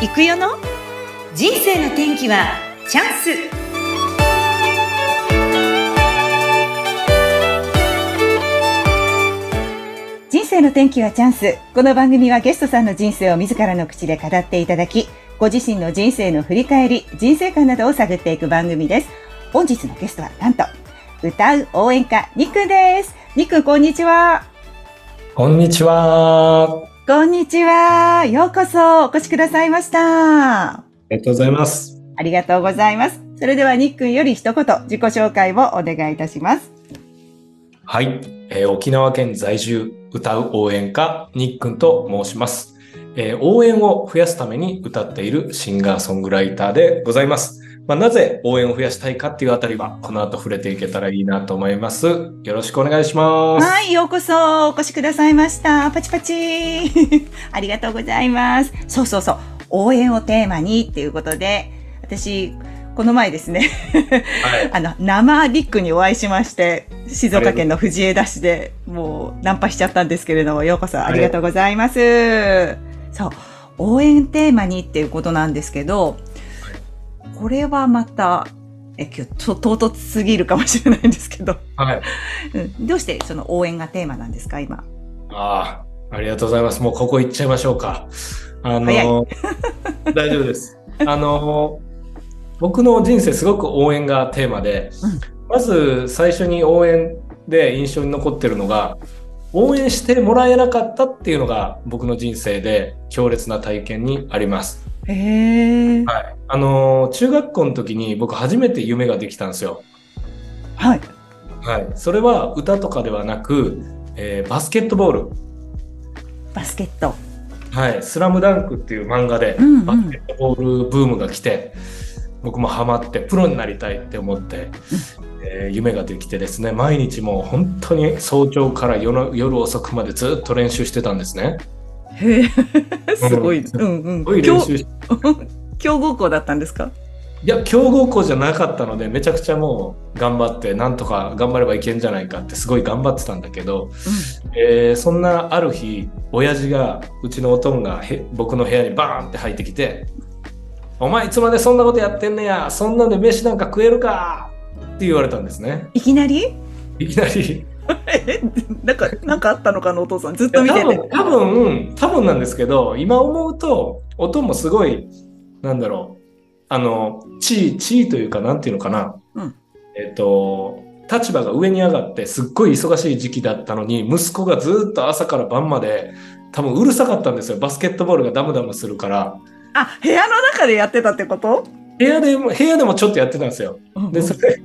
行くよの？人生の天気はチャンス。人生の天気はチャンス。この番組はゲストさんの人生を自らの口で語っていただきご自身の人生の振り返り人生観などを探っていく番組です。本日のゲストはなんと歌う応援歌ニックです。ニックこんにちは。こんにちは。こんにちは。ようこそお越しくださいました。ありがとうございます。ありがとうございます。それではニックンより一言自己紹介をお願いいたします。はい、えー沖縄県在住歌う応援歌にっくんと申します、えー応援を増やすために歌っているシンガーソングライターでございます。まあ、なぜ応援を増やしたいかっていうあたりはこの後触れていけたらいいなと思います。よろしくお願いします。はい、ようこそお越しくださいました。パチパチ。ありがとうございます。そうそうそう。応援をテーマにっていうことで、私、この前ですね、はい。あの、生リックにお会いしまして、静岡県の藤枝市でもうナンパしちゃったんですけれども、ようこそありがとうございます。そう、応援テーマにっていうことなんですけど、これはまた、え、今日と唐突すぎるかもしれないんですけど、はい。うん、どうしてその応援がテーマなんですか、今？ああ、ありがとうございます。もうここ行っちゃいましょうか。あの、大丈夫です。あの、僕の人生すごく応援がテーマで、うんまず最初に応援で印象に残ってるのが、応援してもらえなかったっていうのが僕の人生で強烈な体験にあります。へえ。はい。あの、中学校の時に僕初めて夢ができたんですよ。はい。はい。それは歌とかではなく、えーバスケットボール。バスケット。はい、スラムダンクっていう漫画でうんうんバスケットボールブームが来て、僕もハマってプロになりたいって思って、えー夢ができてですね、毎日もう本当に早朝から夜の夜遅くまでずっと練習してたんですね。へえ。すごい。うんうんうん。すごい練習し 強豪校だったんですか？いや、強豪校じゃなかったので、めちゃくちゃもう頑張って、なんとか頑張ればいけんじゃないかってすごい頑張ってたんだけど、えーそんなある日、親父が、うちのおとんがへ僕の部屋にバーンって入ってきて、お前いつまでそんなことやってんねや、そんなんで飯なんか食えるかって言われたんですね。いきなり？いきなり。え、なんか、なんかあったのかな、お父さん。ずっと見てて。多分、多分、多分なんですけど、今思うと、おとんもすごい、なんだろう、あの、地位、地位というか、なんていうのかな。うんえっ、と、立場が上に上がって、すっごい忙しい時期だったのに、息子がずっと朝から晩まで、多分うるさかったんですよ。バスケットボールがダムダムするから。あ、部屋の中でやってたってこと？部屋でも、部屋でもちょっとやってたんですよ。で、それ、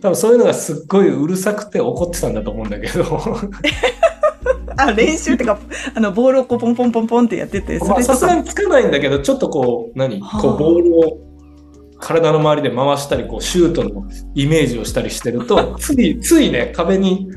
多分そういうのがすっごいうるさくて怒ってたんだと思うんだけど。あ、練習ってか、あの、ボールをこうポンポンポンポンってやってて。さすがにつかないんだけど、ちょっとこう、何？はあこう、ボールを体の周りで回したり、こう、シュートのイメージをしたりしてると、つい、ついね、壁に、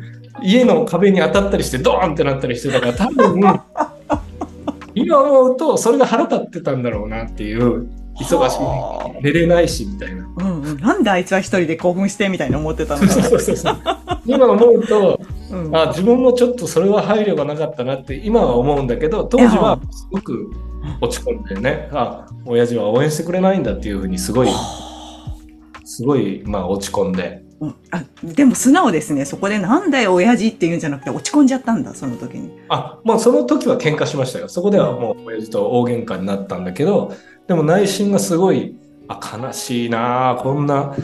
家の壁に当たったりして、ドーンってなったりしてたから、多分、今思うと、それが腹立ってたんだろうなっていう、忙しはあい。寝れないし、みたいな。うんうん。なんであいつは一人で興奮してみたいに思ってたのかそうそうそう。今思うと、な。うんあ自分もちょっとそれは配慮がなかったなって今は思うんだけど当時はすごく落ち込んでねあ親父は応援してくれないんだっていうふうにすごいすごいまあ落ち込んでうんあでも素直ですね。そこでなんだよ親父って言うんじゃなくて落ち込んじゃったんだ、その時に。あまあその時は喧嘩しましたよそこではもう親父と大喧嘩になったんだけどでも内心がすごいあ悲しいなあこんな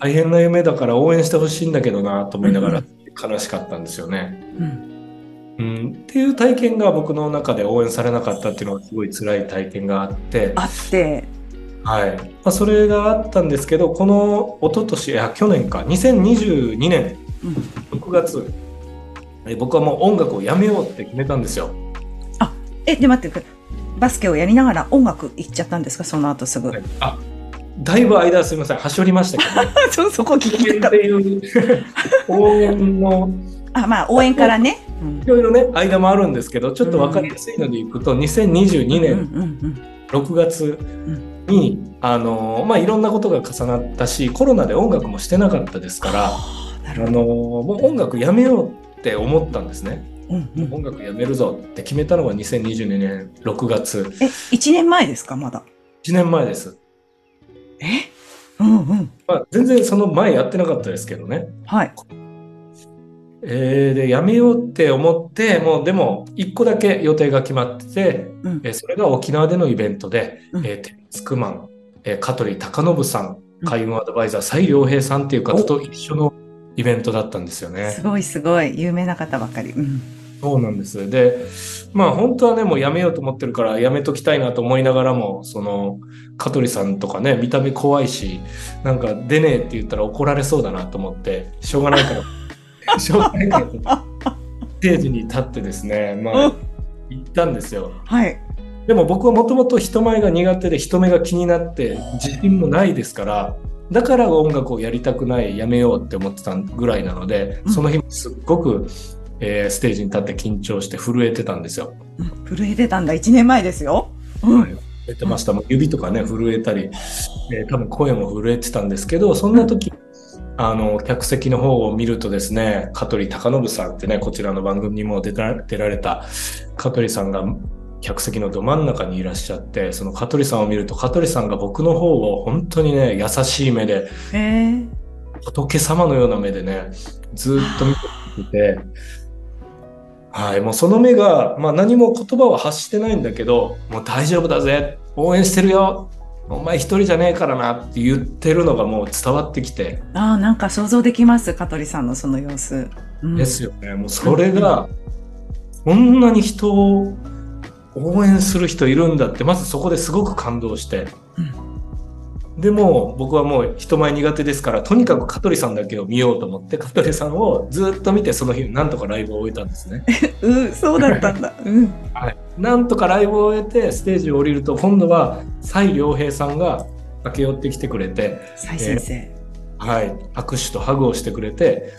大変な夢だから応援してほしいんだけどなと思いながら悲しかったんですよね。うん。うん、っていう体験が僕の中で応援されなかったっていうのがすごい辛い体験があって、あって、はいまあ、それがあったんですけどこの一昨年いや去年か2022年うん。6月え僕はもう音楽をやめようって決めたんですよ。え、で待って、バスケをやりながら音楽行っちゃったんですか、その後すぐ。はいあだいぶ間すみませんはしょりましたけど、ね、そそこ聞きたかっっていう応援のた。あ、まあ応援からね。うんいろいろね間もあるんですけどちょっと分かりやすいのでいくと2022うん年うん6月に、あのまあいろんんなことが重なったしコロナで音楽もしてなかったですから、あのもう音楽やめようって思ったんですね。ど。うんうん音楽やめるぞって決めたのが2022年6月。え、1年前ですか、まだ？1年前です。え？うんうん。まあ、全然その前やってなかったですけどね。はい。えーで、やめようって思って、もうでも、一個だけ予定が決まってて、うんえーそれが沖縄でのイベントで、うんえーテツクマン、えー香取隆信さん海運アドバイザー、蔡良平さんっていう方と一緒のイベントだったんですよねす。ごいすごい。有名な方ばかり。うん。そうなんです。で、まあ本当はね、もうやめようと思ってるからやめときたいなと思いながらも、その、香取さんとかね、見た目怖いし、なんか出ねえって言ったら怒られそうだなと思って、しょうがないから、しょうがないから、ステージに立ってですね、まあ、行ったんですよ。はい。でも僕はもともと人前が苦手で人目が気になって自信もないですから、だから音楽をやりたくない、やめようって思ってたぐらいなので、うんその日もすっごく、えーステージに立って緊張して震えてたんですよ。うん震えてたんだ。1年前ですよ。うん。震えてました。もう指とかね、震えたり、えー多分声も震えてたんですけど、そんな時、あの、客席の方を見るとですね、香取隆信さんってね、こちらの番組にも出た出られた香取さんが客席のど真ん中にいらっしゃって、その香取さんを見ると、香取さんが僕の方を本当にね、優しい目で、へえ。仏様のような目でね、ずーっと見ていて、はい、もうその目が、まあ何も言葉は発してないんだけど、もう大丈夫だぜ、応援してるよ、お前一人じゃねえからなって言ってるのがもう伝わってきて、ああ、なんか想像できます。香取さんのその様子。うんですよね。もうそれが、こんなに人を応援する人いるんだって、まずそこですごく感動して。でも僕はもう人前苦手ですから、とにかく香取さんだけを見ようと思って、香取さんをずっと見て、その日なんとかライブを終えたんですね。うん、そうだったんだ。うん。はい、なんとかライブを終えて、ステージを降りると、今度は蔡良平さんが駆け寄ってきてくれて、蔡先生。はい、握手とハグをしてくれて、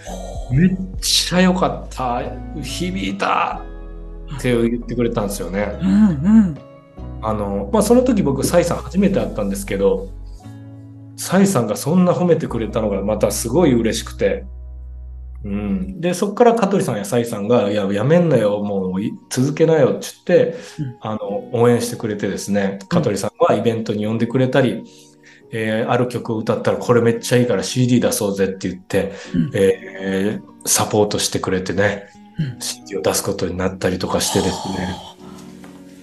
めっちゃ良かった、響いたって言ってくれたんですよね。うんうん。あの、まあ、その時僕、蔡さん初めて会ったんですけど、蔡さんがそんな褒めてくれたのがまたすごい嬉しくて、うん。で、そこから香取さんや蔡さんが、いや、やめんなよ、もうい続けなよって言って、うん。あの、応援してくれてですね、香取さんはイベントに呼んでくれたり、えーある曲を歌ったらこれめっちゃいいから CD 出そうぜって言って、うん。えーサポートしてくれてね、うん。CD を出すことになったりとかしてですね、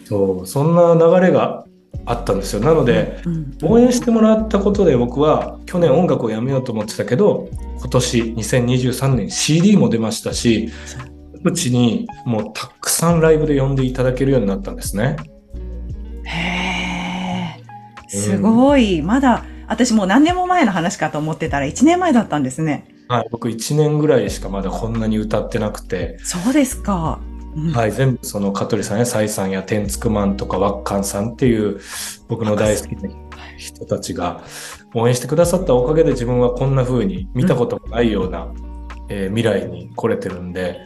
そう、そんな流れがあったんですよ。なので、うん応援してもらったことで僕は去年音楽をやめようと思ってたけど、今年2023年 CD も出ましたし、うちにもうたくさんライブで呼んでいただけるようになったんですね。へえ。すごい。まだ、私もう何年も前の話かと思ってたら1年前だったんですね。はい、僕1年ぐらいしかまだこんなに歌ってなくて、そうですか。うん。はい、全部その香取さんやサイさんやテンツクマンとかワッカンさんっていう僕の大好きな人たちが応援してくださったおかげで自分はこんな風に見たこともないような、えー未来に来れてるんで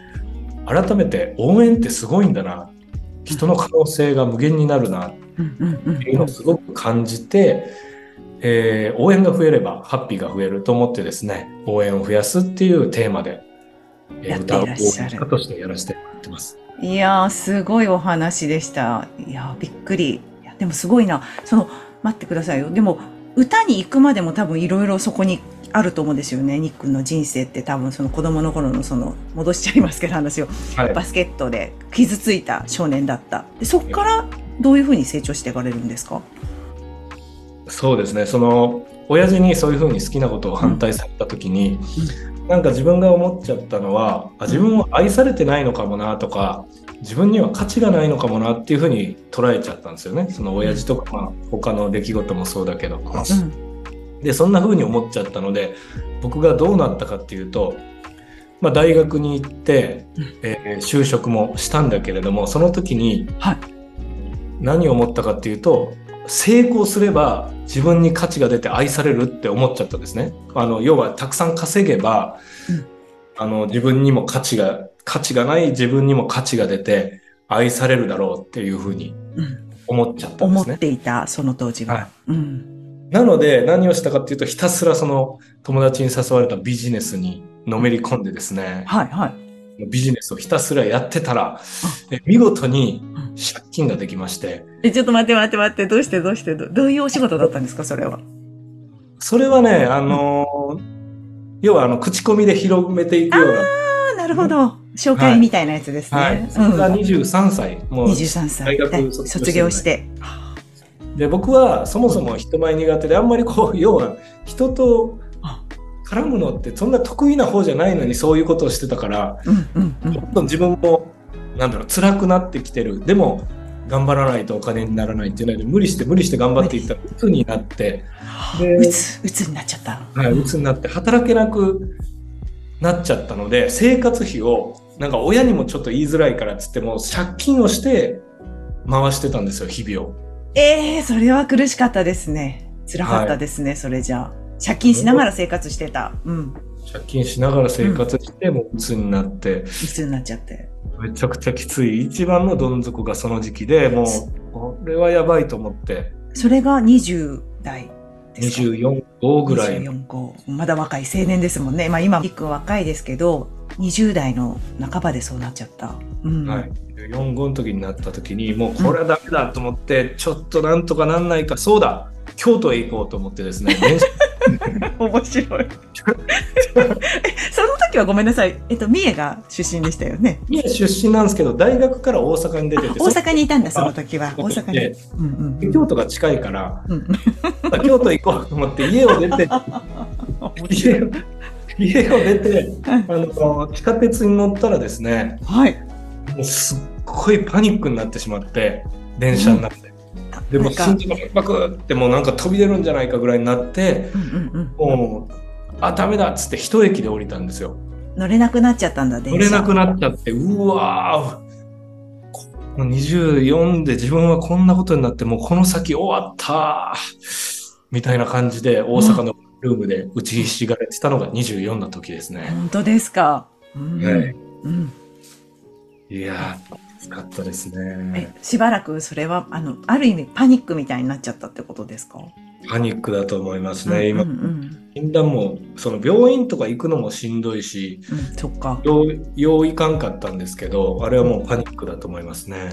改めて応援ってすごいんだな。人の可能性が無限になるな。っうんうんうんていうのをすごく感じて、えー応援が増えればハッピーが増えると思ってですね応援を増やすっていうテーマで、えーやって歌う応いらっしゃる援家としてやらせてもらってます。いやー、すごいお話でした。いやー、びっくり。でもすごいな。その、待ってくださいよ。でも、歌に行くまでも多分いろいろそこにあると思うんですよね。ニックの人生って多分その子供の頃のその、戻しちゃいますけど話を。はいバスケットで傷ついた少年だった。でそこからどういうふうに成長していかれるんですか？そうですね。その、親父にそういうふうに好きなことを反対された時に、なんか自分が思っちゃったのは、あ自分は愛されてないのかもなとか、自分には価値がないのかもなっていうふうに捉えちゃったんですよね。その親父とか、まあ、他の出来事もそうだけど。うん。で、そんな風に思っちゃったので、僕がどうなったかっていうと、まあ、大学に行ってうん、えー就職もしたんだけれども、その時にはい。何を思ったかっていうと、成功すれば自分に価値が出て愛されるって思っちゃったんですね。あの、要はたくさん稼げば、うんあの、自分にも価値が、価値がない自分にも価値が出て愛されるだろうっていうふうにうん。思っちゃったんで思っすね。ていた、その当時は。はいうん。なので何をしたかっていうとひたすらその友達に誘われたビジネスにのめり込んでですね、はい、はい。ビジネスをひたすらやってたら、え見事に借金ができまして。え、ちょっと待って待って待って、どうしてどうして？どどういうお仕事だったんですか、それは。それはね、あのー要はあの、口コミで広めていくような。ああ、なるほど。紹介みたいなやつですね。はい。それが23歳。もう23歳。大学はい卒業して。で僕はそもそも人前苦手であんまりこう要は人とあ絡むのってそんな得意な方じゃないのにそういうことをしてたからうんうんうん。どんどん自分もなんだろう辛くなってきてるでも頑張らないとお金にならないっていうので無理して無理して頑張っていったら鬱になってでうつ、うつになっちゃった。はい、鬱になって働けなくなっちゃったので生活費をなんか親にもちょっと言いづらいからっつっても借金をして回してたんですよ日々を。ええそれは苦しかったですね。辛かったですね、それじゃあ。借金しながら生活してた。うん。借金しながら生活して、もう鬱になって、うつになっちゃって。めちゃくちゃきつい。一番のどん底がその時期で、もう、これはやばいと思って、それが20代ですか24、5ぐらい。24号。まだ若い青年ですもんね。まあ今、一く若いですけど、20代の半ばでそうなっちゃった。うん。はい。4、5の時になった時に、もうこれはダメだと思って、ちょっとなんとかなんないか、そうだ京都へ行こうと思ってですね、面白い。え、その時はごめんなさい。えっと、三重が出身でしたよね？三重出身なんですけど、大学から大阪に出てて、大阪にいたんだ、その時は。大阪に。でうんうん京都が近いから、うん。京都行こうと思って家を出て、家を家を出て、あの、地下鉄に乗ったらですね、はい。もうすっごいパニックになってしまって、電車の中で。でもなんか心臓がパクパクってもうなんか飛び出るんじゃないかぐらいになって、うんうんうん。もう、あ、ダメだっつって一駅で降りたんですよ。乗れなくなっちゃったんだ、電車。乗れなくなっちゃって、うわーこの24で自分はこんなことになって、もうこの先終わったみたいな感じで大阪のルームで打ちひしがれてたのが24の時ですね。本当ですか。うん。はいうん。いやー、きつかったですね。え、しばらくそれは、あの、ある意味パニックみたいになっちゃったってことですか？パニックだと思いますね。今うん、うん診断も、その病院とか行くのもしんどいし、うん。うん、そっか。よう、よういかんかったんですけど、あれはもうパニックだと思いますね。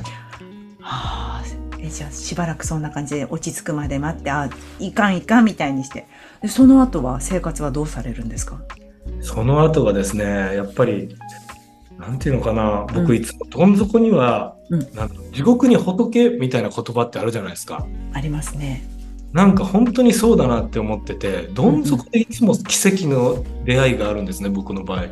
はあ。え、じゃあしばらくそんな感じで落ち着くまで待って、あ、いかんいかんみたいにして。で、その後は生活はどうされるんですか？その後がですね、やっぱり、なんていうのかな、うん僕いつもどん底には、うんなん地獄に仏みたいな言葉ってあるじゃないですか。ありますね。なんか本当にそうだなって思ってて、どん底でいつも奇跡の出会いがあるんですね、僕の場合。へ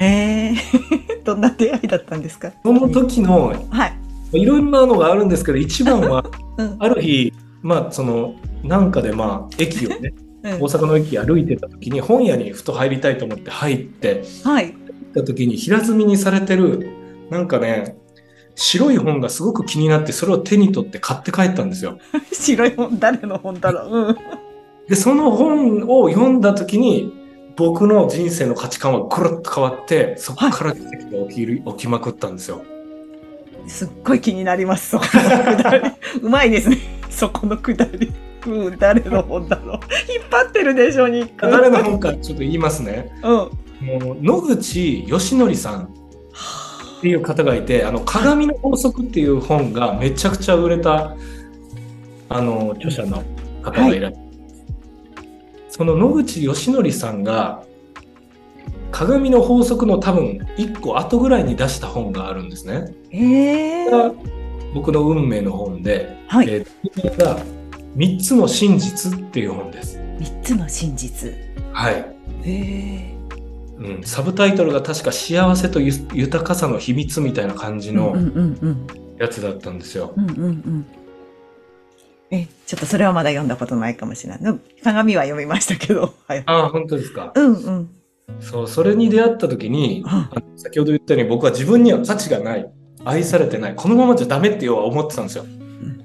え。どんな出会いだったんですか？その時の、はい。いろんなのがあるんですけど、一番は、うん。ある日、まあ、その、なんかでまあ、駅をね、うん大阪の駅歩いてた時に本屋にふと入りたいと思って入って、はい。行った時に平積みにされてるなんかね白い本がすごく気になってそれを手に取って買って帰ったんですよ。白い本、誰の本だろう？うん。でその本を読んだ時に僕の人生の価値観はコロッと変わってそこから奇跡が起きる、起きまくったんですよ。すっごい気になります、そこのくだり。うまいですね。そこのくだり。うん、誰の本だろう。引っ張ってるでしょ、ニック。誰の本かちょっと言いますね。うん。もう野口義則さんっていう方がいて「あの鏡の法則」っていう本がめちゃくちゃ売れたあの著者の方がいらっしゃる、その野口義則さんが鏡の法則の多分1個後ぐらいに出した本があるんですね。ええこれが僕の運命の本で、はい。えーが3つの真実っていう本です。三つの真実。はい。へえうん、サブタイトルが確か幸せとゆ豊かさの秘密みたいな感じのやつだったんですよ。うん。うんうんうん。え、ちょっとそれはまだ読んだことないかもしれない。うん鏡は読みましたけど。はい。ああ、本当ですか？うんうん。そう、それに出会った時に、うん先ほど言ったように僕は自分には価値がない。愛されてない。このままじゃダメって要は思ってたんですよ。ん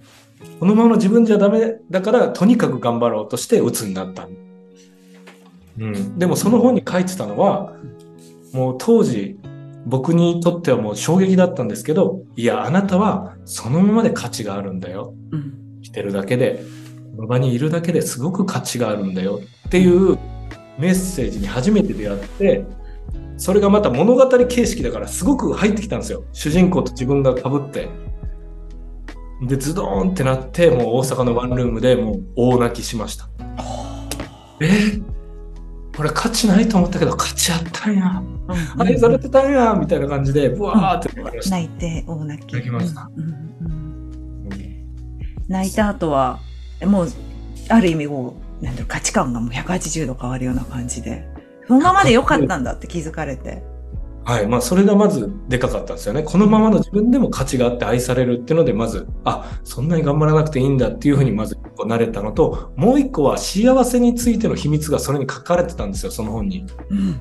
このままの自分じゃダメだから、とにかく頑張ろうとして鬱になった。うん。でもその本に書いてたのは、もう当時、僕にとってはもう衝撃だったんですけど、いや、あなたはそのままで価値があるんだよ。うん。してるだけで、この場にいるだけですごく価値があるんだよっていうメッセージに初めて出会って、それがまた物語形式だからすごく入ってきたんですよ。主人公と自分が被って。で、ズドーンってなって、もう大阪のワンルームでもう大泣きしました。えーこれ価値ないと思ったけど価値あったんや。愛されてたんやみたいな感じで、ブワーって。泣いて大泣き。泣きましたうんうんうん泣いた後は、もう、ある意味こう、なんだろう、価値観がもう180度変わるような感じで、そのままでよかったんだって気づかれて。はい。まあ、それがまずでかかったんですよね。このままの自分でも価値があって愛されるっていうので、まず、あ、そんなに頑張らなくていいんだっていうふうにまず一個慣れたのと、もう一個は幸せについての秘密がそれに書かれてたんですよ、その本に。うん。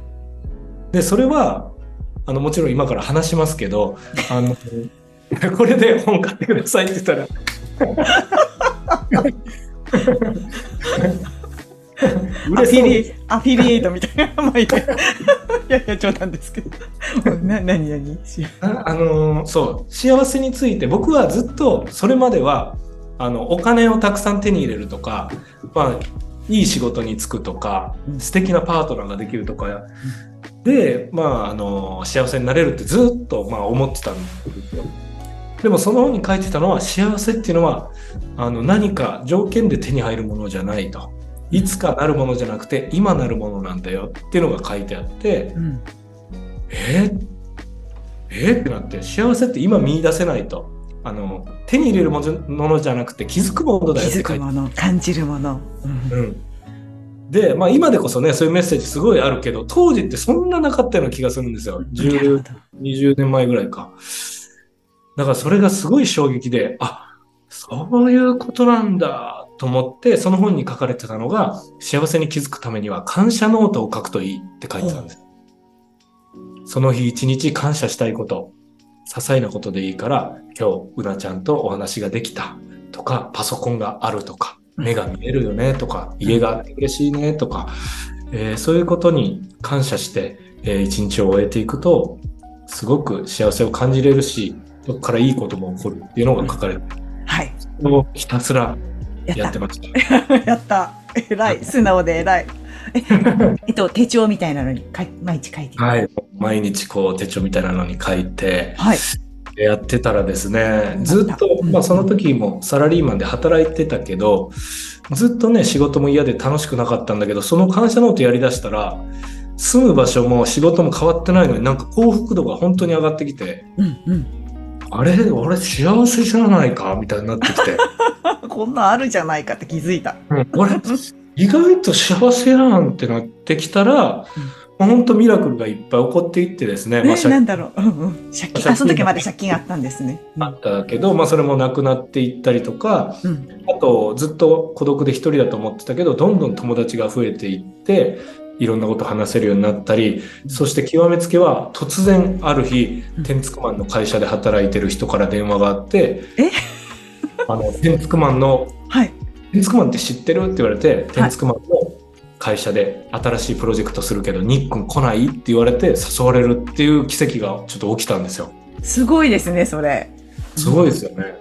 で、それは、あの、もちろん今から話しますけど、あの、これで本買ってくださいって言ったら、アフィリ、アフィリエイトみたいな。ま あいいや。いや冗談ですけど。な、なになにああのーそう幸せについて僕はずっとそれまではあのお金をたくさん手に入れるとか、まあ、いい仕事に就くとかうん素敵なパートナーができるとかで、まあ、あの幸せになれるってずっと、まあ、思ってたんですよ。でもその本に書いてたのは幸せっていうのはあの何か条件で手に入るものじゃないと。いつかなるものじゃなくて今なるものなんだよっていうのが書いてあって、うん。え？ー、え？ーってなって幸せって今見出せないと。あの手に入れるものじゃなくて気づくものだ気よって書いてづくもの、感じるもの。うん。うん、で、まあ、今でこそねそういうメッセージすごいあるけど当時ってそんななかったような気がするんですよ。なる10ほど。20年前ぐらいか。だからそれがすごい衝撃であそういうことなんだと思ってその本に書かれてたのが幸せに気づくためには感謝ノートを書くといいって書いてたんですその日一日感謝したいこと、些細なことでいいから、今日、うなちゃんとお話ができたとか、パソコンがあるとか、目が見えるよねとか、家があって嬉しいねとか、えーそういうことに感謝して、えー一日を終えていくと、すごく幸せを感じれるし、そこからいいことも起こるっていうのが書かれてる。はい。をひたすらやっ。てました。やった。偉い。素直で偉い。え、えっと、手帳みたいなのに毎日書いてる。はい。毎日こう手帳みたいなのに書いて、はい。やってたらですね、うんずっと、うんまあその時もサラリーマンで働いてたけど、ずっとね、仕事も嫌で楽しくなかったんだけど、その感謝ノートやりだしたら、住む場所も仕事も変わってないのになんか幸福度が本当に上がってきて、うんうん。あれ俺幸せじゃないかみたいになってきて、こんなんあるじゃないかって気づいた。うん俺意外と幸せやんってなってきたら、本当ミラクルがいっぱい起こっていってですね、まあえ、なんだろう。うんうん。借金、あ、その時まで借金あったんですね。あったけど、まあそれもなくなっていったりとか、うん。あと、ずっと孤独で一人だと思ってたけど、どんどん友達が増えていって、いろんなこと話せるようになったり、そして極めつけは、突然ある日うん、テンツクマンの会社で働いてる人から電話があって、え？あの、テンツクマンの、はい。テンツクマンって知ってる？って言われて、テンツクマンの会社で新しいプロジェクトするけど、ニックン来ない？って言われて誘われるっていう奇跡がちょっと起きたんですよ。すごいですね、それ。すごいですよね。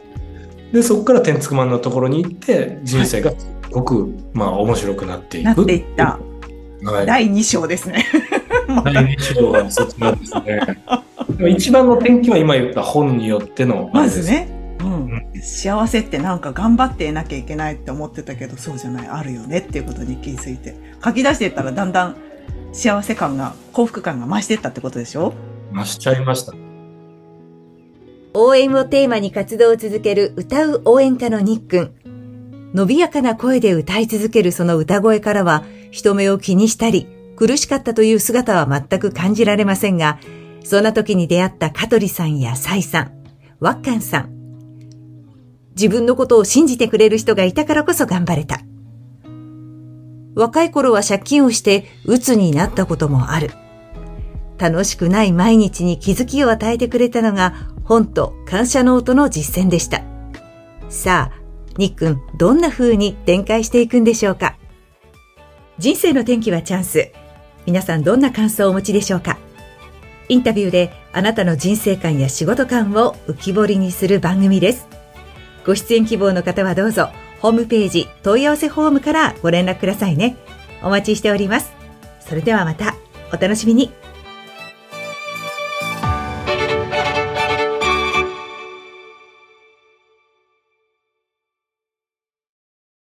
で、そこから天竺マンのところに行って、人生がすごく、まあ、面白くなっていく。なっていった。はい。第2章ですね。第2章はそちらですね。で も一番の転機は今言った本によっての、まず。ね。ううんん。幸せってなんか頑張っていなきゃいけないって思ってたけど、そうじゃない、あるよねっていうことに気づいて。書き出していったらだんだん幸せ感が、幸福感が増していったってことでしょ？増しちゃいました。応援をテーマに活動を続ける歌う応援歌のニックン。伸びやかな声で歌い続けるその歌声からは、人目を気にしたり、苦しかったという姿は全く感じられませんが、そんな時に出会った香取さんやサイさん、ワッカンさん。自分のことを信じてくれる人がいたからこそ頑張れた。若い頃は借金をして鬱になったこともある。楽しくない毎日に気づきを与えてくれたのが本と感謝ノートの実践でした。さあ、ニックン、どんな風に展開していくんでしょうか？人生の転機はチャンス。皆さんどんな感想をお持ちでしょうか？インタビューであなたの人生観や仕事観を浮き彫りにする番組です。ご出演希望の方はどうぞ、ホームページ問い合わせフォームからご連絡くださいね。お待ちしております。それではまた、お楽しみに。